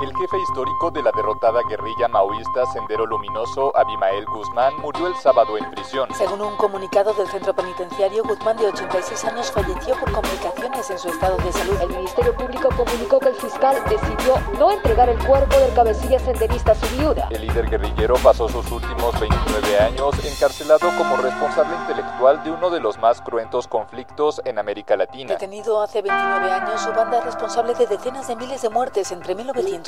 El jefe histórico de la derrotada guerrilla maoísta Sendero Luminoso, Abimael Guzmán, murió el sábado en prisión. Según un comunicado del centro penitenciario, Guzmán, de 86 años, falleció por complicaciones en su estado de salud. El Ministerio Público comunicó que el fiscal decidió no entregar el cuerpo del cabecilla senderista a su viuda. El líder guerrillero pasó sus últimos 29 años encarcelado como responsable intelectual de uno de los más cruentos conflictos en América Latina. Detenido hace 29 años, su banda es responsable de decenas de miles de muertes entre 1900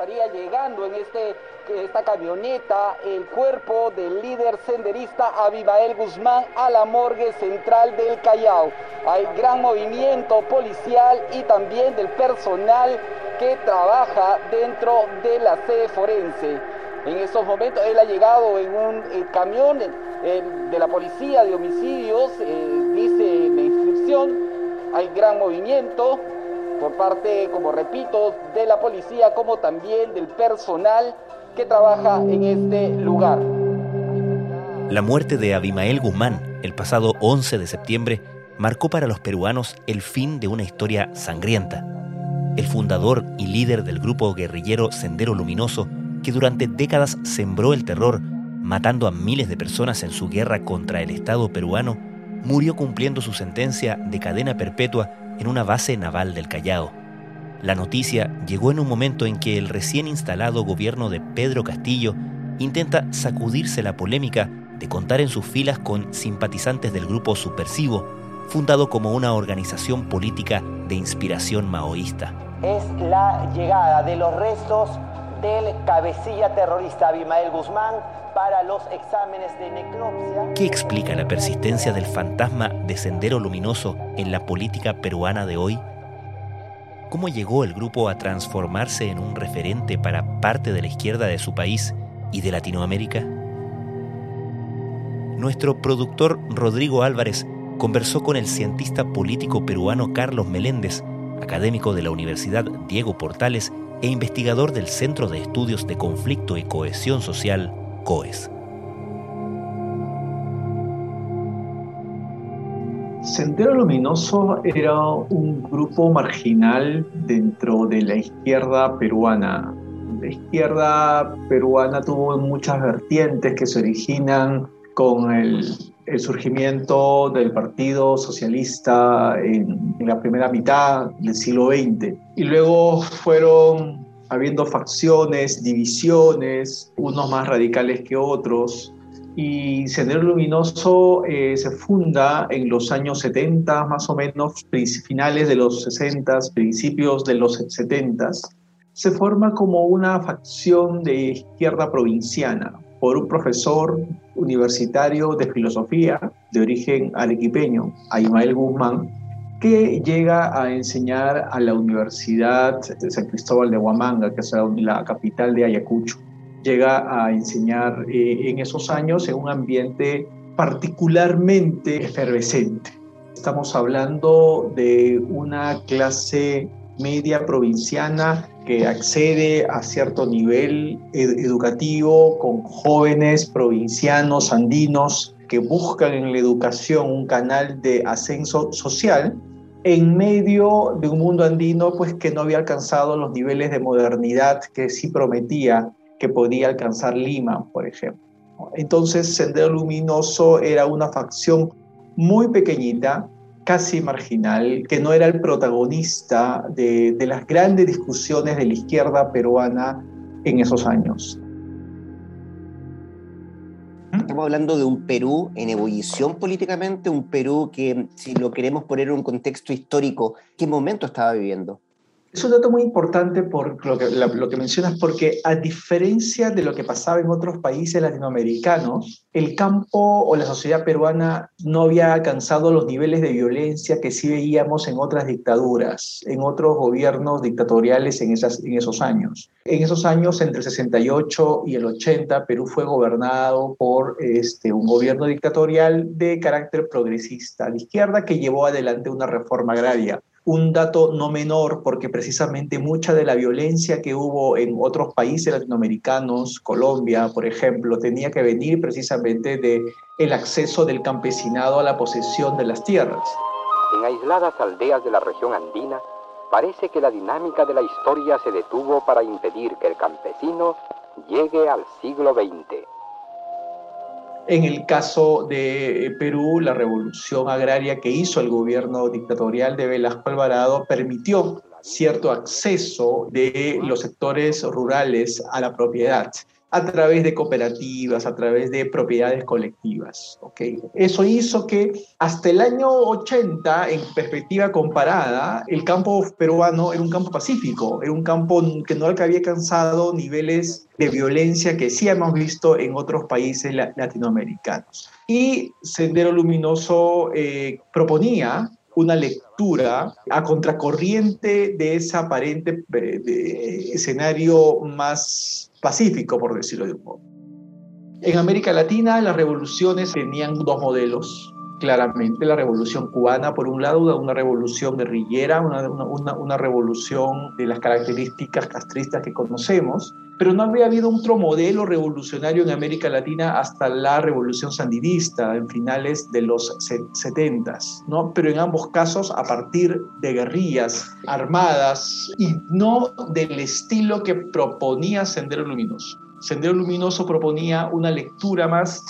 Estaría llegando en este, esta camioneta el cuerpo del líder senderista Abimael Guzmán a la morgue central del Callao. Hay gran movimiento policial y también del personal que trabaja dentro de la sede forense. En estos momentos él ha llegado en un eh, camión eh, de la policía de homicidios, eh, dice la inscripción, hay gran movimiento, por parte, como repito, de la policía como también del personal que trabaja en este lugar. La muerte de Abimael Guzmán el pasado 11 de septiembre marcó para los peruanos el fin de una historia sangrienta. El fundador y líder del grupo guerrillero Sendero Luminoso, que durante décadas sembró el terror, matando a miles de personas en su guerra contra el Estado peruano, murió cumpliendo su sentencia de cadena perpetua en una base naval del Callao. La noticia llegó en un momento en que el recién instalado gobierno de Pedro Castillo intenta sacudirse la polémica de contar en sus filas con simpatizantes del grupo Supersivo, fundado como una organización política de inspiración maoísta. Es la llegada de los restos del cabecilla terrorista Abimael Guzmán para los exámenes de necropsia. ¿Qué explica la persistencia del fantasma de Sendero Luminoso en la política peruana de hoy? ¿Cómo llegó el grupo a transformarse en un referente para parte de la izquierda de su país y de Latinoamérica? Nuestro productor Rodrigo Álvarez conversó con el cientista político peruano Carlos Meléndez, académico de la Universidad Diego Portales e investigador del Centro de Estudios de Conflicto y Cohesión Social, COES. Sendero Luminoso era un grupo marginal dentro de la izquierda peruana. La izquierda peruana tuvo muchas vertientes que se originan con el, surgimiento del Partido Socialista en, en, la primera mitad del siglo XX. Y luego fueron habiendo facciones, divisiones, unos más radicales que otros. Y Sendero Luminoso eh, se funda en los años 70, más o menos, finales de los 60, principios de los 70. Se forma como una facción de izquierda provinciana por un profesor universitario de filosofía de origen arequipeño, Aymael Guzmán, que llega a enseñar a la Universidad de San Cristóbal de Huamanga, que es la capital de Ayacucho. Llega a enseñar eh, en esos años en un ambiente particularmente efervescente. Estamos hablando de una clase media provinciana que accede a cierto nivel educativo con jóvenes provincianos andinos que buscan en la educación un canal de ascenso social en medio de un mundo andino pues que no había alcanzado los niveles de modernidad que sí prometía que podía alcanzar Lima, por ejemplo. Entonces Sendero Luminoso era una facción muy pequeñita, casi marginal, que no era el protagonista de, las grandes discusiones de la izquierda peruana en esos años. Estamos hablando de un Perú en ebullición políticamente, un Perú que, si lo queremos poner en un contexto histórico, ¿qué momento estaba viviendo? Es un dato muy importante por lo que, mencionas, porque a diferencia de lo que pasaba en otros países latinoamericanos, el campo o la sociedad peruana no había alcanzado los niveles de violencia que sí veíamos en otras dictaduras, en otros gobiernos dictatoriales en, esas, en esos años. En esos años, entre el 68 y el 80, Perú fue gobernado por este, un gobierno dictatorial de carácter progresista de izquierda que llevó adelante una reforma agraria un dato no menor porque precisamente mucha de la violencia que hubo en otros países latinoamericanos, Colombia, por ejemplo, tenía que venir precisamente de el acceso del campesinado a la posesión de las tierras. En aisladas aldeas de la región andina, parece que la dinámica de la historia se detuvo para impedir que el campesino llegue al siglo XX. En el caso de Perú, la revolución agraria que hizo el gobierno dictatorial de Velasco Alvarado permitió cierto acceso de los sectores rurales a la propiedad a través de cooperativas, a través de propiedades colectivas. ¿okay? Eso hizo que hasta el año 80, en perspectiva comparada, el campo peruano era un campo pacífico, era un campo que no había alcanzado niveles de violencia que sí hemos visto en otros países latinoamericanos. Y Sendero Luminoso eh, proponía una lectura a contracorriente de ese aparente eh, escenario más pacífico, por decirlo de un modo. En América Latina las revoluciones tenían dos modelos, claramente la revolución cubana, por un lado, una revolución guerrillera, una, una, una, revolución de las características castristas que conocemos, pero no había habido otro modelo revolucionario en América Latina hasta la revolución sandinista en finales de los 70, ¿no? pero en ambos casos a partir de guerrillas armadas y no del estilo que proponía Sendero Luminoso. Sendero Luminoso proponía una lectura más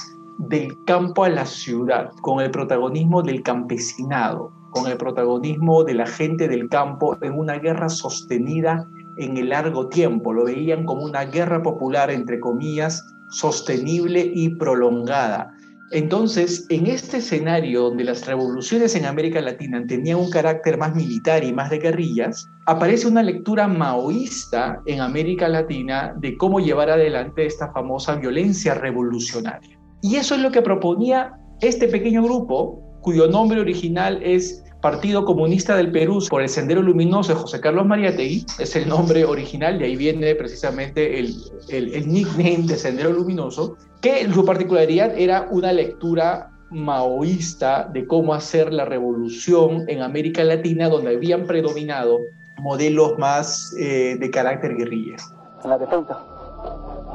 del campo a la ciudad, con el protagonismo del campesinado, con el protagonismo de la gente del campo en una guerra sostenida en el largo tiempo. Lo veían como una guerra popular, entre comillas, sostenible y prolongada. Entonces, en este escenario donde las revoluciones en América Latina tenían un carácter más militar y más de guerrillas, aparece una lectura maoísta en América Latina de cómo llevar adelante esta famosa violencia revolucionaria. Y eso es lo que proponía este pequeño grupo, cuyo nombre original es Partido Comunista del Perú por el Sendero Luminoso de José Carlos Mariategui, es el nombre original, de ahí viene precisamente el, el, nickname de Sendero Luminoso, que su particularidad era una lectura maoísta de cómo hacer la revolución en América Latina, donde habían predominado modelos más eh, de carácter guerrilla. En la defensa,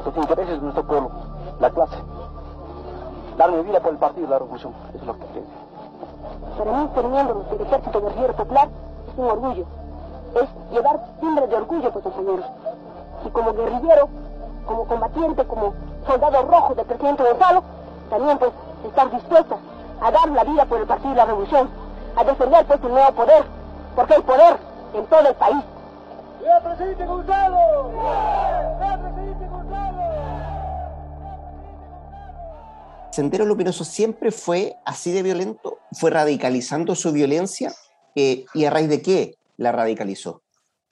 los intereses nuestro pueblo, la clase, dar mi vida por el partido de la revolución, eso es lo que quiero. Para mí, ser miembro del Ejército Guerrillero Popular es un orgullo. Es llevar timbre de orgullo, pues, compañeros. Y como guerrillero, como combatiente, como soldado rojo del presidente Gonzalo, también, pues, estar dispuesta a dar la vida por el partido de la revolución, a defender, pues, el nuevo poder, porque hay poder en todo el país. ¡Viva presidente Gonzalo! ¡Viva presidente Gonzalo! Sendero Luminoso siempre fue así de violento, fue radicalizando su violencia eh, y a raíz de qué la radicalizó.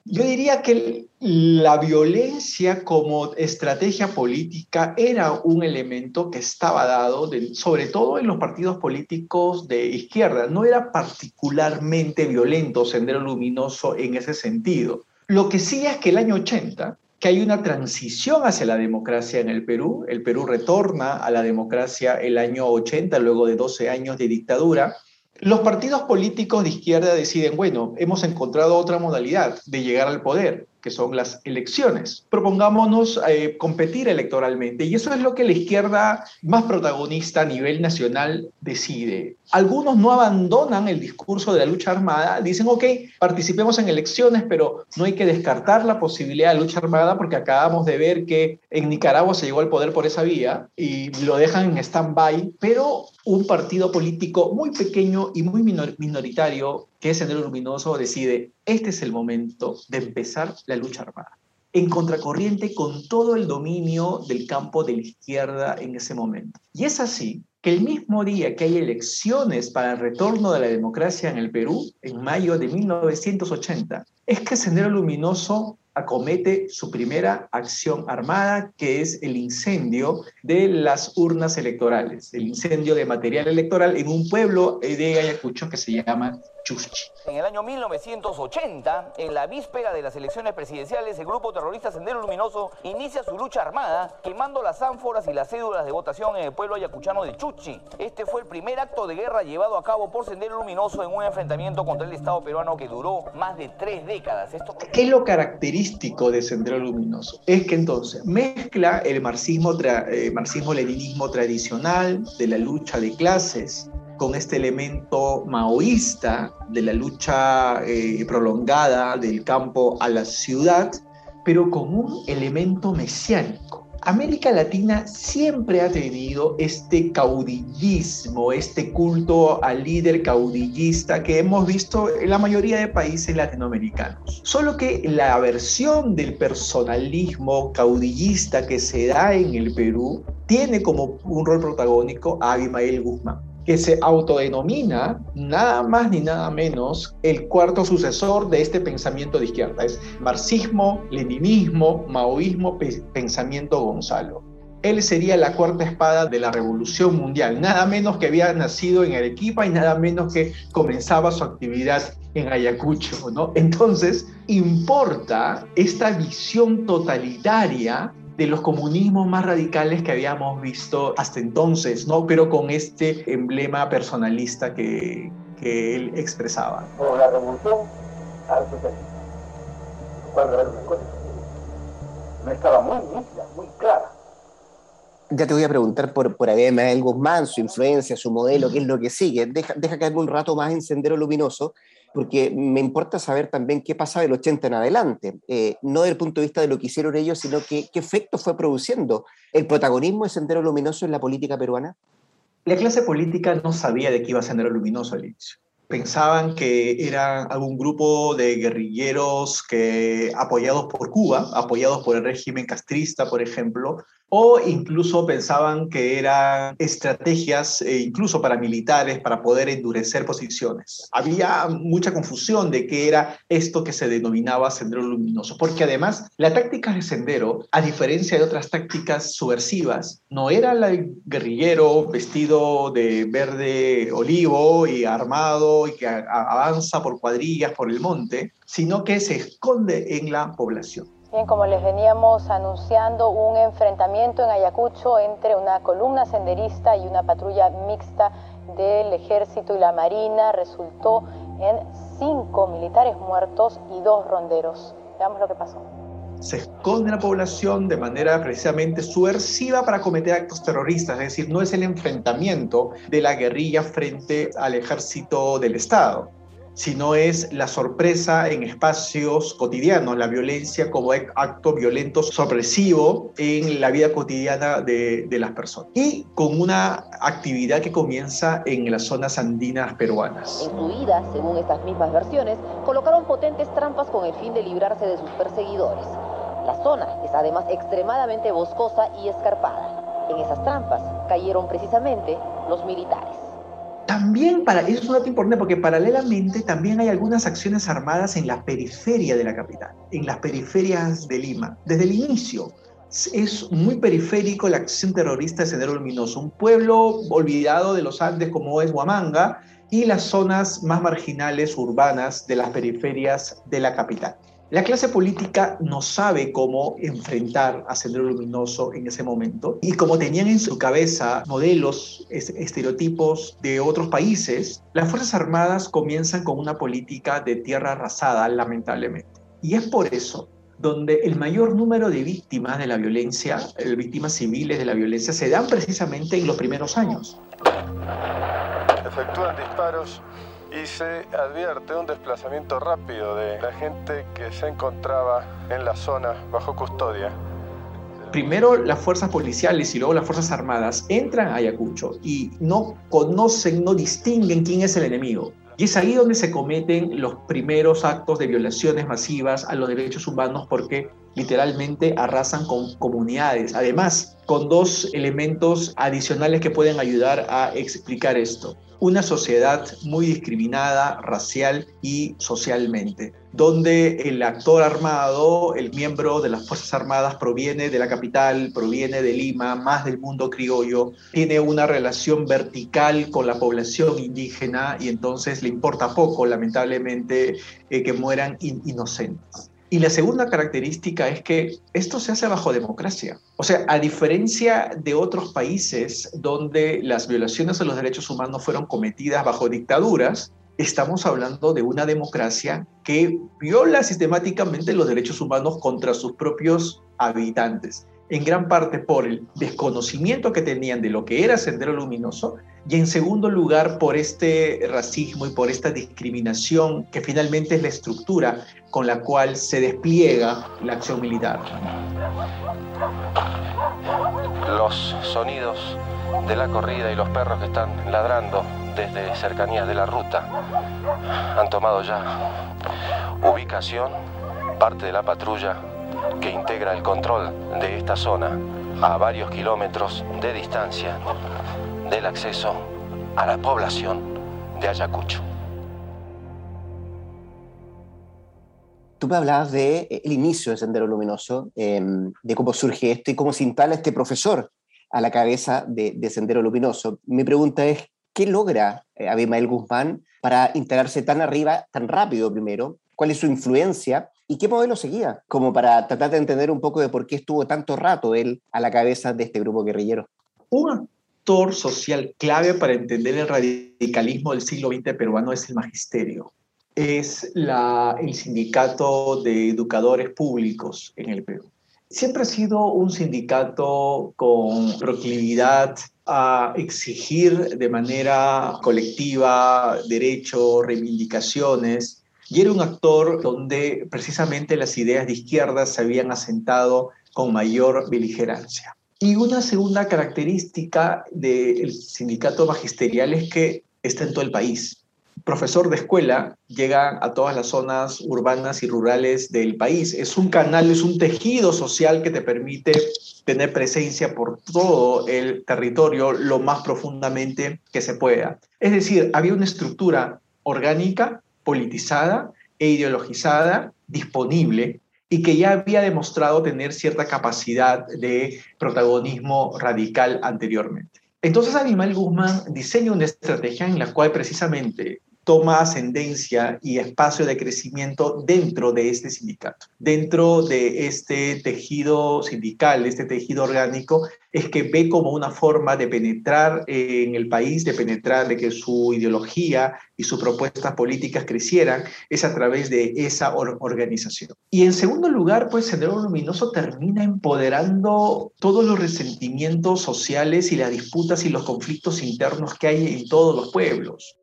Yo diría que la violencia como estrategia política era un elemento que estaba dado, sobre todo en los partidos políticos de izquierda. No era particularmente violento Sendero Luminoso en ese sentido. Lo que sí es que el año 80 que hay una transición hacia la democracia en el Perú. El Perú retorna a la democracia el año 80, luego de 12 años de dictadura. Los partidos políticos de izquierda deciden, bueno, hemos encontrado otra modalidad de llegar al poder que son las elecciones. Propongámonos eh, competir electoralmente y eso es lo que la izquierda más protagonista a nivel nacional decide. Algunos no abandonan el discurso de la lucha armada, dicen, ok, participemos en elecciones, pero no hay que descartar la posibilidad de lucha armada porque acabamos de ver que en Nicaragua se llegó al poder por esa vía y lo dejan en stand-by, pero un partido político muy pequeño y muy minoritario que es Sendero Luminoso decide, este es el momento de empezar la lucha armada. En contracorriente con todo el dominio del campo de la izquierda en ese momento. Y es así que el mismo día que hay elecciones para el retorno de la democracia en el Perú, en mayo de 1980, es que Sendero Luminoso acomete su primera acción armada, que es el incendio de las urnas electorales, el incendio de material electoral en un pueblo de Ayacucho que se llama en el año 1980, en la víspera de las elecciones presidenciales, el grupo terrorista Sendero Luminoso inicia su lucha armada quemando las ánforas y las cédulas de votación en el pueblo ayacuchano de Chuchi. Este fue el primer acto de guerra llevado a cabo por Sendero Luminoso en un enfrentamiento contra el Estado peruano que duró más de tres décadas. Esto... ¿Qué es lo característico de Sendero Luminoso? Es que entonces mezcla el marxismo, eh, marxismo-leninismo tradicional de la lucha de clases con este elemento maoísta de la lucha eh, prolongada del campo a la ciudad, pero con un elemento mesiánico. América Latina siempre ha tenido este caudillismo, este culto al líder caudillista que hemos visto en la mayoría de países latinoamericanos. Solo que la versión del personalismo caudillista que se da en el Perú tiene como un rol protagónico a Abimael Guzmán que se autodenomina nada más ni nada menos el cuarto sucesor de este pensamiento de izquierda. Es marxismo, leninismo, maoísmo, pensamiento Gonzalo. Él sería la cuarta espada de la revolución mundial, nada menos que había nacido en Arequipa y nada menos que comenzaba su actividad en Ayacucho, ¿no? Entonces, importa esta visión totalitaria de los comunismos más radicales que habíamos visto hasta entonces, ¿no? Pero con este emblema personalista que, que él expresaba. Por la revolución al socialismo. Cuando era una cosa, no estaba muy nítida, muy clara. Ya te voy a preguntar por, por Abel Guzmán, su influencia, su modelo, qué es lo que sigue. Deja, deja caerme un rato más en Sendero Luminoso, porque me importa saber también qué pasa del 80 en adelante, eh, no desde el punto de vista de lo que hicieron ellos, sino que, qué efecto fue produciendo el protagonismo de Sendero Luminoso en la política peruana. La clase política no sabía de qué iba Sendero Luminoso al inicio. Pensaban que era algún grupo de guerrilleros que, apoyados por Cuba, apoyados por el régimen castrista, por ejemplo, o incluso pensaban que eran estrategias eh, incluso paramilitares para poder endurecer posiciones. Había mucha confusión de qué era esto que se denominaba sendero luminoso, porque además la táctica de sendero, a diferencia de otras tácticas subversivas, no era el guerrillero vestido de verde olivo y armado y que avanza por cuadrillas por el monte, sino que se esconde en la población como les veníamos anunciando, un enfrentamiento en Ayacucho entre una columna senderista y una patrulla mixta del ejército y la marina resultó en cinco militares muertos y dos ronderos. Veamos lo que pasó. Se esconde la población de manera precisamente subversiva para cometer actos terroristas, es decir, no es el enfrentamiento de la guerrilla frente al ejército del Estado sino es la sorpresa en espacios cotidianos, la violencia como acto violento sorpresivo en la vida cotidiana de, las personas. Y con una actividad que comienza en las zonas andinas peruanas. Incluidas, según estas mismas versiones, colocaron potentes trampas con el fin de librarse de sus perseguidores. La zona es además extremadamente boscosa y escarpada. En esas trampas cayeron precisamente los militares. También, para, eso es un dato importante porque paralelamente también hay algunas acciones armadas en la periferia de la capital, en las periferias de Lima. Desde el inicio es muy periférico la acción terrorista de Sendero Luminoso, un pueblo olvidado de los Andes como es Huamanga y las zonas más marginales urbanas de las periferias de la capital. La clase política no sabe cómo enfrentar a Sendero Luminoso en ese momento y como tenían en su cabeza modelos, estereotipos de otros países, las Fuerzas Armadas comienzan con una política de tierra arrasada, lamentablemente. Y es por eso donde el mayor número de víctimas de la violencia, eh, víctimas civiles de la violencia, se dan precisamente en los primeros años. Efectúan disparos y se advierte un desplazamiento rápido de la gente que se encontraba en la zona bajo custodia. Primero las fuerzas policiales y luego las fuerzas armadas entran a Ayacucho y no conocen, no distinguen quién es el enemigo. Y es ahí donde se cometen los primeros actos de violaciones masivas a los derechos humanos porque literalmente arrasan con comunidades. Además, con dos elementos adicionales que pueden ayudar a explicar esto. Una sociedad muy discriminada racial y socialmente, donde el actor armado, el miembro de las Fuerzas Armadas proviene de la capital, proviene de Lima, más del mundo criollo, tiene una relación vertical con la población indígena y entonces le importa poco, lamentablemente, eh, que mueran inocentes. Y la segunda característica es que esto se hace bajo democracia. O sea, a diferencia de otros países donde las violaciones a los derechos humanos fueron cometidas bajo dictaduras, estamos hablando de una democracia que viola sistemáticamente los derechos humanos contra sus propios habitantes, en gran parte por el desconocimiento que tenían de lo que era Sendero Luminoso y en segundo lugar por este racismo y por esta discriminación que finalmente es la estructura con la cual se despliega la acción militar. Los sonidos de la corrida y los perros que están ladrando desde cercanías de la ruta han tomado ya ubicación, parte de la patrulla que integra el control de esta zona a varios kilómetros de distancia del acceso a la población de Ayacucho. Tú me hablabas del de, eh, inicio de Sendero Luminoso, em, de cómo surge esto y cómo se instala este profesor a la cabeza de, Sendero Luminoso. Mi pregunta es, ¿qué logra eh, Abimael Guzmán para integrarse tan arriba, tan rápido primero? ¿Cuál es su influencia? ¿Y qué modelo seguía? Como para tratar de entender un poco de por qué estuvo tanto rato él a la cabeza de este grupo guerrillero. Un actor social clave para entender el radicalismo del siglo XX peruano es el magisterio es el sindicato de educadores públicos en el Perú. Siempre ha sido un sindicato con proclividad a exigir de manera colectiva derechos, reivindicaciones, y era un actor donde precisamente las ideas de izquierda se habían asentado con mayor beligerancia. Y una segunda característica del sindicato magisterial es que está en todo el país profesor de escuela llega a todas las zonas urbanas y rurales del país. Es un canal, es un tejido social que te permite tener presencia por todo el territorio lo más profundamente que se pueda. Es decir, había una estructura orgánica, politizada e ideologizada, disponible y que ya había demostrado tener cierta capacidad de protagonismo radical anteriormente. Entonces Animal Guzmán diseña una estrategia en la cual precisamente toma ascendencia y espacio de crecimiento dentro de este sindicato, dentro de este tejido sindical, este tejido orgánico, es que ve como una forma de penetrar en el país, de penetrar, de que su ideología y sus propuestas políticas crecieran, es a través de esa organización. Y en segundo lugar, pues Sendero Luminoso termina empoderando todos los resentimientos sociales y las disputas y los conflictos internos que hay en todos los pueblos.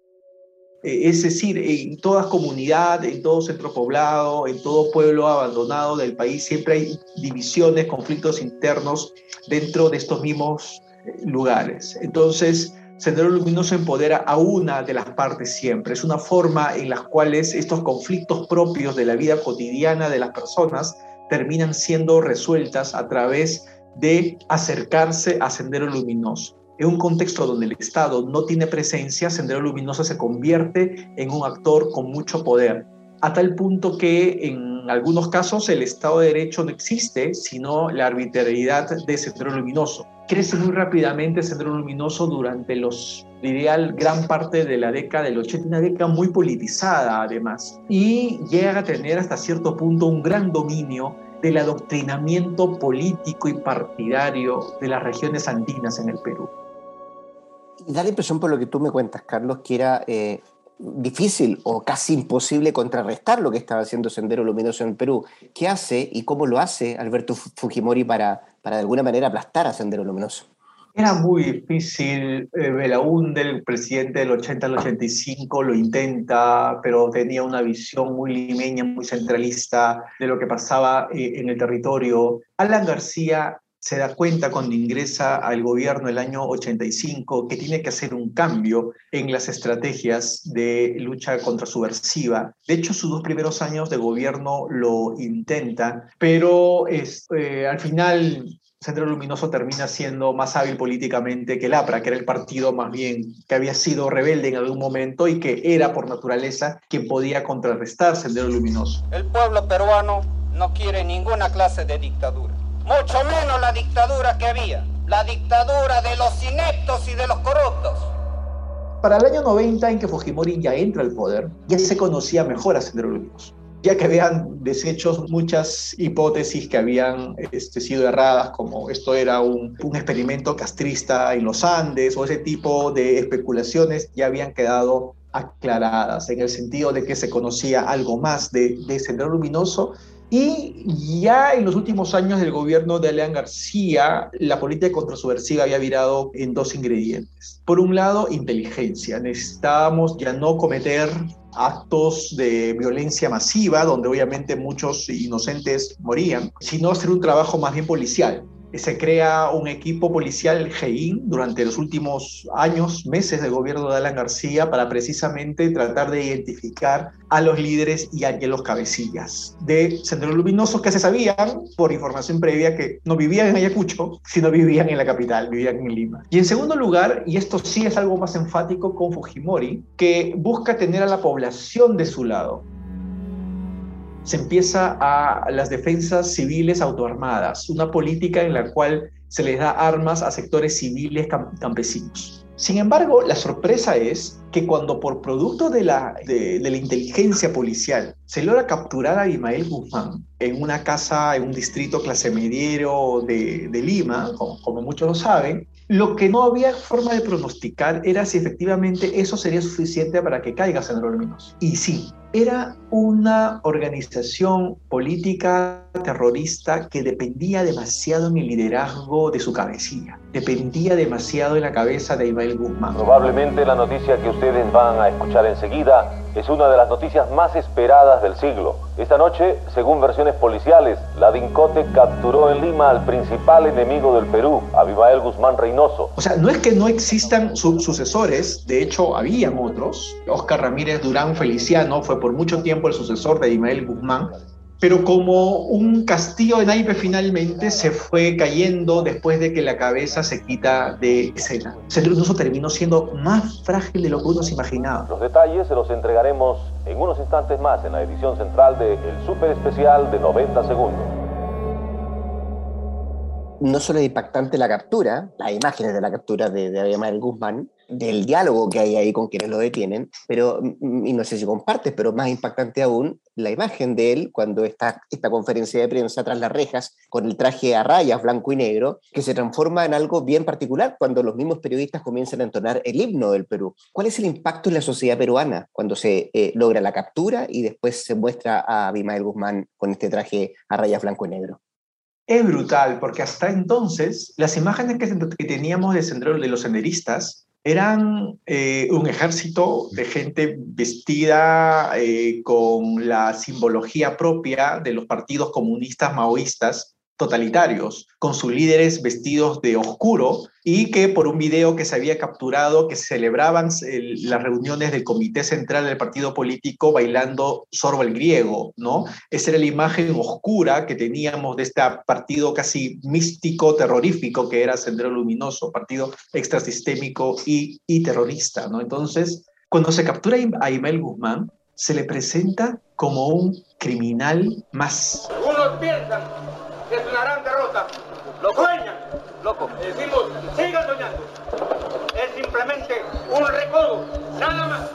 Eh, es decir, en toda comunidad, en todo centro poblado, en todo pueblo abandonado del país, siempre hay divisiones, conflictos internos dentro de estos mismos eh, lugares. Entonces, Sendero Luminoso empodera a una de las partes siempre. Es una forma en la cual estos conflictos propios de la vida cotidiana de las personas terminan siendo resueltas a través de acercarse a Sendero Luminoso. En un contexto donde el Estado no tiene presencia, Sendero Luminoso se convierte en un actor con mucho poder, a tal punto que en algunos casos el Estado de Derecho no existe, sino la arbitrariedad de Sendero Luminoso. Crece muy rápidamente Sendero Luminoso durante los, ideal gran parte de la década del 80, una década muy politizada además, y llega a tener hasta cierto punto un gran dominio del adoctrinamiento político y partidario de las regiones andinas en el Perú da la impresión por lo que tú me cuentas, Carlos, que era eh, difícil o casi imposible contrarrestar lo que estaba haciendo Sendero Luminoso en Perú. ¿Qué hace y cómo lo hace Alberto Fujimori para, para de alguna manera aplastar a Sendero Luminoso? Era muy difícil, eh, Belaúnde, el presidente del 80 al 85, lo intenta, pero tenía una visión muy limeña, muy centralista de lo que pasaba eh, en el territorio. Alan García se da cuenta cuando ingresa al gobierno el año 85 que tiene que hacer un cambio en las estrategias de lucha contra subversiva. De hecho, sus dos primeros años de gobierno lo intenta, pero es, eh, al final Centro Luminoso termina siendo más hábil políticamente que el APRA, que era el partido más bien que había sido rebelde en algún momento y que era por naturaleza quien podía contrarrestar Sendero Luminoso. El pueblo peruano no quiere ninguna clase de dictadura, mucho menos la dictadura que había, la dictadura de los ineptos y de los corruptos. Para el año 90, en que Fujimori ya entra al poder, ya se conocía mejor a Sendero Luminoso ya que habían deshecho muchas hipótesis que habían este, sido erradas, como esto era un, un, experimento castrista en los Andes o ese tipo de especulaciones ya habían quedado aclaradas en el sentido de que se conocía algo más de, de Sendero Luminoso y ya en los últimos años del gobierno de Aleán García, la política contrasubversiva había virado en dos ingredientes. Por un lado, inteligencia. Necesitábamos ya no cometer actos de violencia masiva, donde obviamente muchos inocentes morían, sino hacer un trabajo más bien policial se crea un equipo policial GEIN durante los últimos años, meses del gobierno de Alan García para precisamente tratar de identificar a los líderes y a los cabecillas de Sendero Luminoso que se sabían por información previa que no vivían en Ayacucho, sino vivían en la capital, vivían en Lima. Y en segundo lugar, y esto sí es algo más enfático con Fujimori, que busca tener a la población de su lado se empieza a las defensas civiles autoarmadas, una política en la cual se les da armas a sectores civiles campesinos. Sin embargo, la sorpresa es que cuando por producto de la, de, la inteligencia policial se logra capturar a Imael Guzmán en una casa, en un distrito clase mediero de, Lima, como, muchos lo saben, lo que no había forma de pronosticar era si efectivamente eso sería suficiente para que caiga Sandro Luminoso. Y sí, era una organización política terrorista que dependía demasiado en el liderazgo de su cabecilla, dependía demasiado en la cabeza de Imael Guzmán. Probablemente la noticia que ustedes van a escuchar enseguida es una de las noticias más esperadas del siglo. Esta noche, según versiones policiales, la DINCOTE capturó en Lima al principal enemigo del Perú, Abimael Guzmán Reynoso. O sea, no es que no existan sucesores, de hecho, habían otros. Oscar Ramírez Durán Feliciano fue por mucho tiempo el sucesor de Abimael Guzmán, pero como un castillo de naipe finalmente se fue cayendo después de que la cabeza se quita de escena. Incluso terminó siendo más frágil de lo que uno se. Los detalles se los entregaremos en unos instantes más en la edición central de El Super Especial de 90 Segundos. No solo es impactante la captura, las imágenes de la captura de, Abimael Guzmán, del diálogo que hay ahí con quienes lo detienen, pero, mm, y no sé si compartes, pero más impactante aún, la imagen de él cuando está esta conferencia de prensa tras las rejas, con el traje a rayas blanco y negro, que se transforma en algo bien particular cuando los mismos periodistas comienzan a entonar el himno del Perú. ¿Cuál es el impacto en la sociedad peruana cuando se eh, logra la captura y después se muestra a Abimael Guzmán con este traje a rayas blanco y negro? Es brutal, porque hasta entonces las imágenes que, teníamos de, de los senderistas eran eh, un ejército de gente vestida eh, con la simbología propia de los partidos comunistas maoístas totalitarios, con sus líderes vestidos de oscuro y que por un video que se había capturado, que celebraban las reuniones del comité central del partido político bailando sorbo el griego, ¿no? Esa era la imagen oscura que teníamos de este partido casi místico, terrorífico que era Sendero Luminoso, partido extrasistémico y, y terrorista, ¿no? Entonces, cuando se captura a Imel Guzmán, se le presenta como un criminal más. Unos piensan es una gran derrota. Lo sueñan. Loco. Decimos, sigan soñando. Es simplemente un recodo, nada más.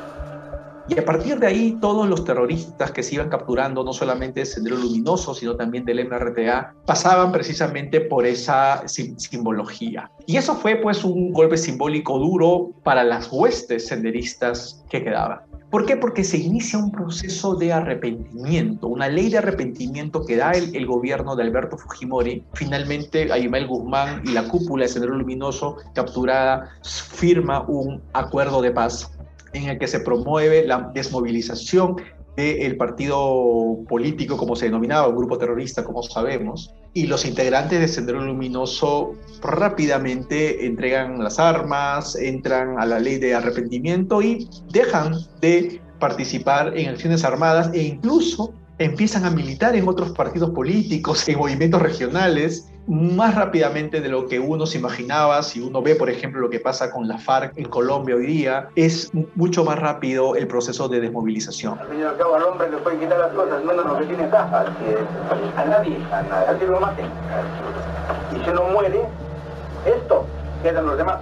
Y a partir de ahí, todos los terroristas que se iban capturando, no solamente de Sendero Luminoso, sino también del MRTA, pasaban precisamente por esa simbología. Y eso fue pues un golpe simbólico duro para las huestes senderistas que quedaban. ¿Por qué? Porque se inicia un proceso de arrepentimiento, una ley de arrepentimiento que da el, gobierno de Alberto Fujimori. Finalmente, Aymel Guzmán y la cúpula de Sendero Luminoso, capturada, firma un acuerdo de paz en el que se promueve la desmovilización del partido político, como se denominaba, un grupo terrorista, como sabemos, y los integrantes de Sendero Luminoso rápidamente entregan las armas, entran a la ley de arrepentimiento y dejan de participar en acciones armadas e incluso empiezan a militar en otros partidos políticos, en movimientos regionales, más rápidamente de lo que uno se imaginaba. Si uno ve, por ejemplo, lo que pasa con la FARC en Colombia hoy día, es mucho más rápido el proceso de desmovilización. Al fin y al cabo, al hombre le pueden quitar las cosas, no lo que tiene caja. A nadie, a nadie, así lo maten. Y si no muere, esto quedan los demás.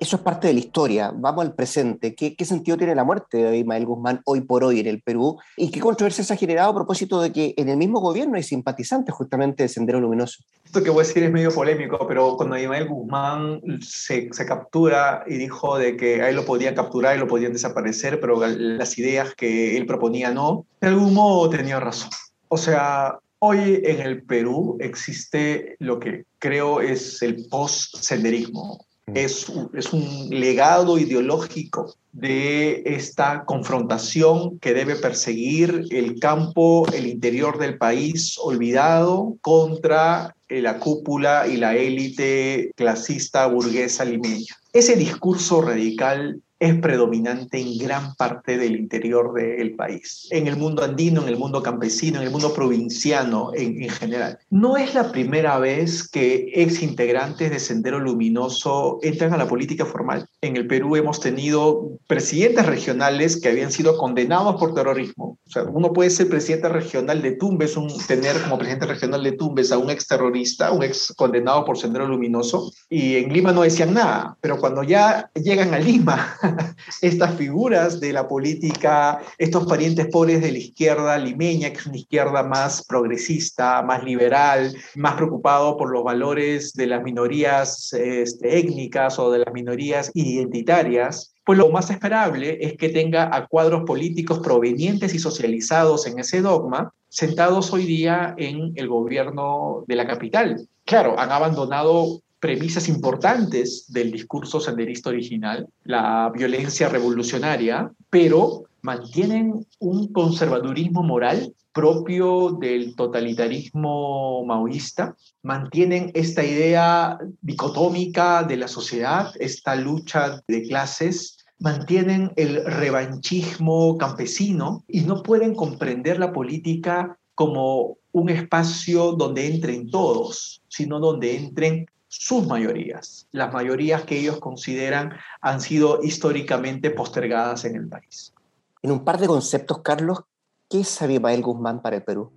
Eso es parte de la historia. Vamos al presente. ¿Qué, sentido tiene la muerte de Ismael Guzmán hoy por hoy en el Perú? ¿Y qué controversia se ha generado a propósito de que en el mismo gobierno hay simpatizantes justamente de Sendero Luminoso? Esto que voy a decir es medio polémico, pero cuando Ismael Guzmán se, se captura y dijo de que a él lo podían capturar y lo podían desaparecer, pero las ideas que él proponía no, de algún modo tenía razón. O sea, Hoy en el Perú existe lo que creo es el post-senderismo. Mm. Es, es un legado ideológico de esta confrontación que debe perseguir el campo, el interior del país olvidado contra la cúpula y la élite clasista burguesa limeña. Ese discurso radical es predominante en gran parte del interior del país, en el mundo andino, en el mundo campesino, en el mundo provinciano en, general. No es la primera vez que ex integrantes de Sendero Luminoso entran a la política formal. En el Perú hemos tenido presidentes regionales que habían sido condenados por terrorismo. O sea, uno puede ser presidente regional de Tumbes, tener como presidente regional de Tumbes a un ex terrorista, un ex condenado por Sendero Luminoso, y en Lima no decían nada, pero cuando ya llegan a Lima, estas figuras de la política, estos parientes pobres de la izquierda limeña, que es una izquierda más progresista, más liberal, más preocupado por los valores de las minorías este, étnicas o de las minorías identitarias, pues lo más esperable es que tenga a cuadros políticos provenientes y socializados en ese dogma, sentados hoy día en el gobierno de la capital. Claro, han abandonado premisas importantes del discurso senderista original, la violencia revolucionaria, pero mantienen un conservadurismo moral propio del totalitarismo maoísta, mantienen esta idea dicotómica de la sociedad, esta lucha de clases, mantienen el revanchismo campesino y no pueden comprender la política como un espacio donde entren todos, sino donde entren sus mayorías, las mayorías que ellos consideran han sido históricamente postergadas en el país. En un par de conceptos, Carlos, ¿qué es Abimael Guzmán para el Perú?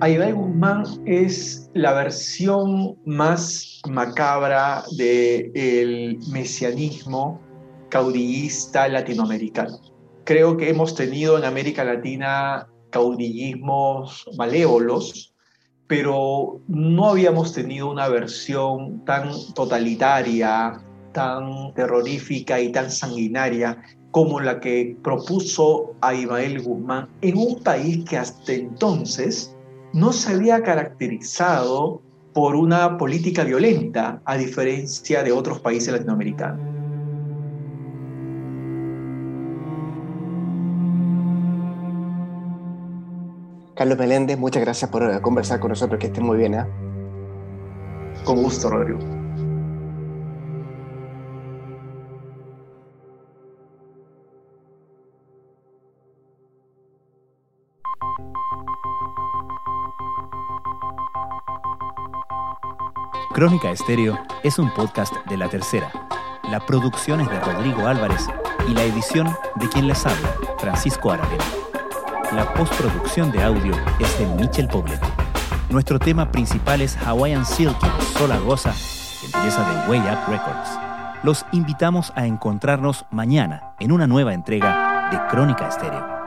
Abimael Guzmán es la versión más macabra del mesianismo caudillista latinoamericano. Creo que hemos tenido en América Latina caudillismos malévolos, pero no habíamos tenido una versión tan totalitaria, tan terrorífica y tan sanguinaria como la que propuso a Ibael Guzmán en un país que hasta entonces no se había caracterizado por una política violenta, a diferencia de otros países latinoamericanos. Carlos Meléndez, muchas gracias por eh, conversar con nosotros, que estén muy bien. ¿eh? Con gusto, Rodrigo. Crónica Estéreo es un podcast de La Tercera. La producción es de Rodrigo Álvarez y la edición de quien les habla, Francisco Aravena. La postproducción de audio es de Michel Poblet. Nuestro tema principal es Hawaiian Silky, Sola Goza, empresa de Way Up Records. Los invitamos a encontrarnos mañana en una nueva entrega de Crónica Estéreo.